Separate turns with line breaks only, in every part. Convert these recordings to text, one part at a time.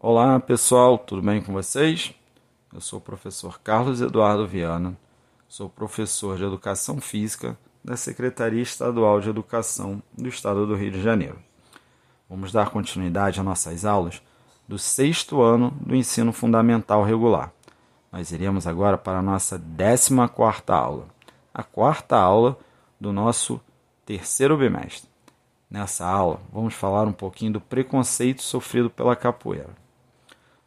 Olá pessoal, tudo bem com vocês? Eu sou o professor Carlos Eduardo Viana, sou professor de Educação Física da Secretaria Estadual de Educação do Estado do Rio de Janeiro. Vamos dar continuidade às nossas aulas do sexto ano do ensino fundamental regular. Nós iremos agora para a nossa décima quarta aula, a quarta aula do nosso terceiro bimestre. Nessa aula, vamos falar um pouquinho do preconceito sofrido pela capoeira.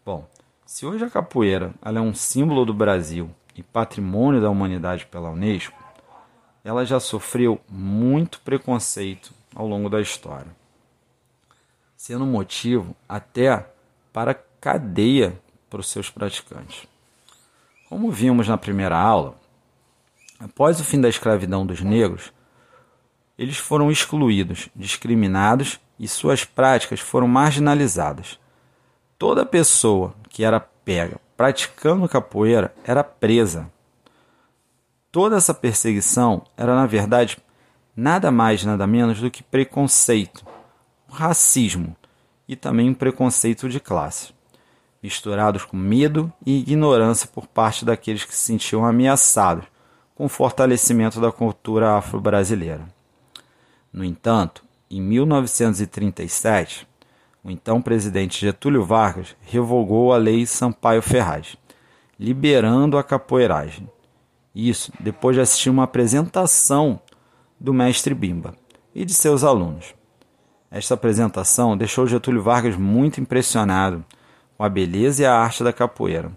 Bom, se hoje a capoeira é um símbolo do Brasil e patrimônio da humanidade pela Unesco, ela já sofreu muito preconceito ao longo da história, sendo motivo até para cadeia para os seus praticantes. Como vimos na primeira aula, após o fim da escravidão dos negros, eles foram excluídos, discriminados e suas práticas foram marginalizadas toda pessoa que era pega praticando capoeira era presa. Toda essa perseguição era, na verdade, nada mais, nada menos do que preconceito, racismo e também um preconceito de classe, misturados com medo e ignorância por parte daqueles que se sentiam ameaçados com o fortalecimento da cultura afro-brasileira. No entanto, em 1937, o então presidente Getúlio Vargas revogou a Lei Sampaio Ferraz, liberando a capoeiragem. Isso depois de assistir uma apresentação do mestre Bimba e de seus alunos. Esta apresentação deixou Getúlio Vargas muito impressionado com a beleza e a arte da capoeira,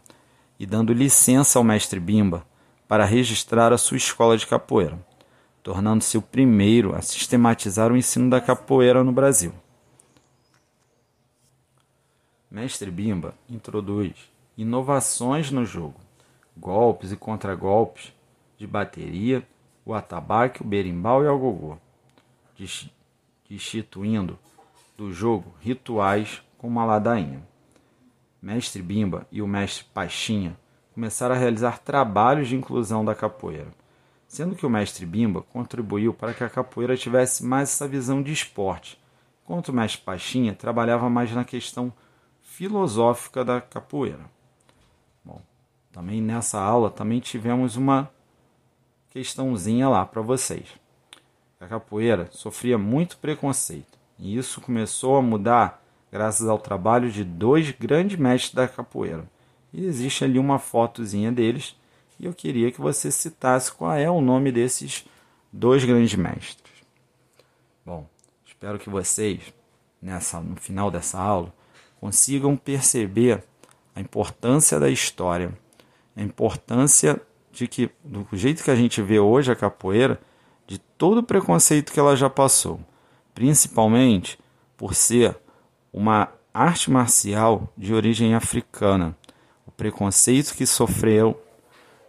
e dando licença ao mestre Bimba para registrar a sua escola de capoeira, tornando-se o primeiro a sistematizar o ensino da capoeira no Brasil. Mestre Bimba introduz inovações no jogo, golpes e contragolpes de bateria, o atabaque, o berimbau e o gogô, destituindo do jogo rituais como a ladainha. Mestre Bimba e o mestre Pachinha começaram a realizar trabalhos de inclusão da capoeira, sendo que o mestre Bimba contribuiu para que a capoeira tivesse mais essa visão de esporte, enquanto o mestre Pachinha trabalhava mais na questão filosófica da capoeira. Bom, também nessa aula também tivemos uma questãozinha lá para vocês. A capoeira sofria muito preconceito e isso começou a mudar graças ao trabalho de dois grandes mestres da capoeira. E existe ali uma fotozinha deles e eu queria que você citasse qual é o nome desses dois grandes mestres. Bom, espero que vocês nessa no final dessa aula consigam perceber a importância da história, a importância de que, do jeito que a gente vê hoje a capoeira, de todo o preconceito que ela já passou, principalmente por ser uma arte marcial de origem africana, o preconceito que sofreu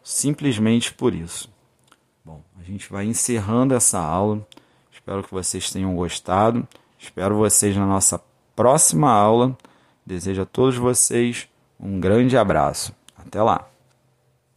simplesmente por isso. Bom, a gente vai encerrando essa aula. Espero que vocês tenham gostado. Espero vocês na nossa próxima aula Desejo a todos vocês um grande abraço. Até lá!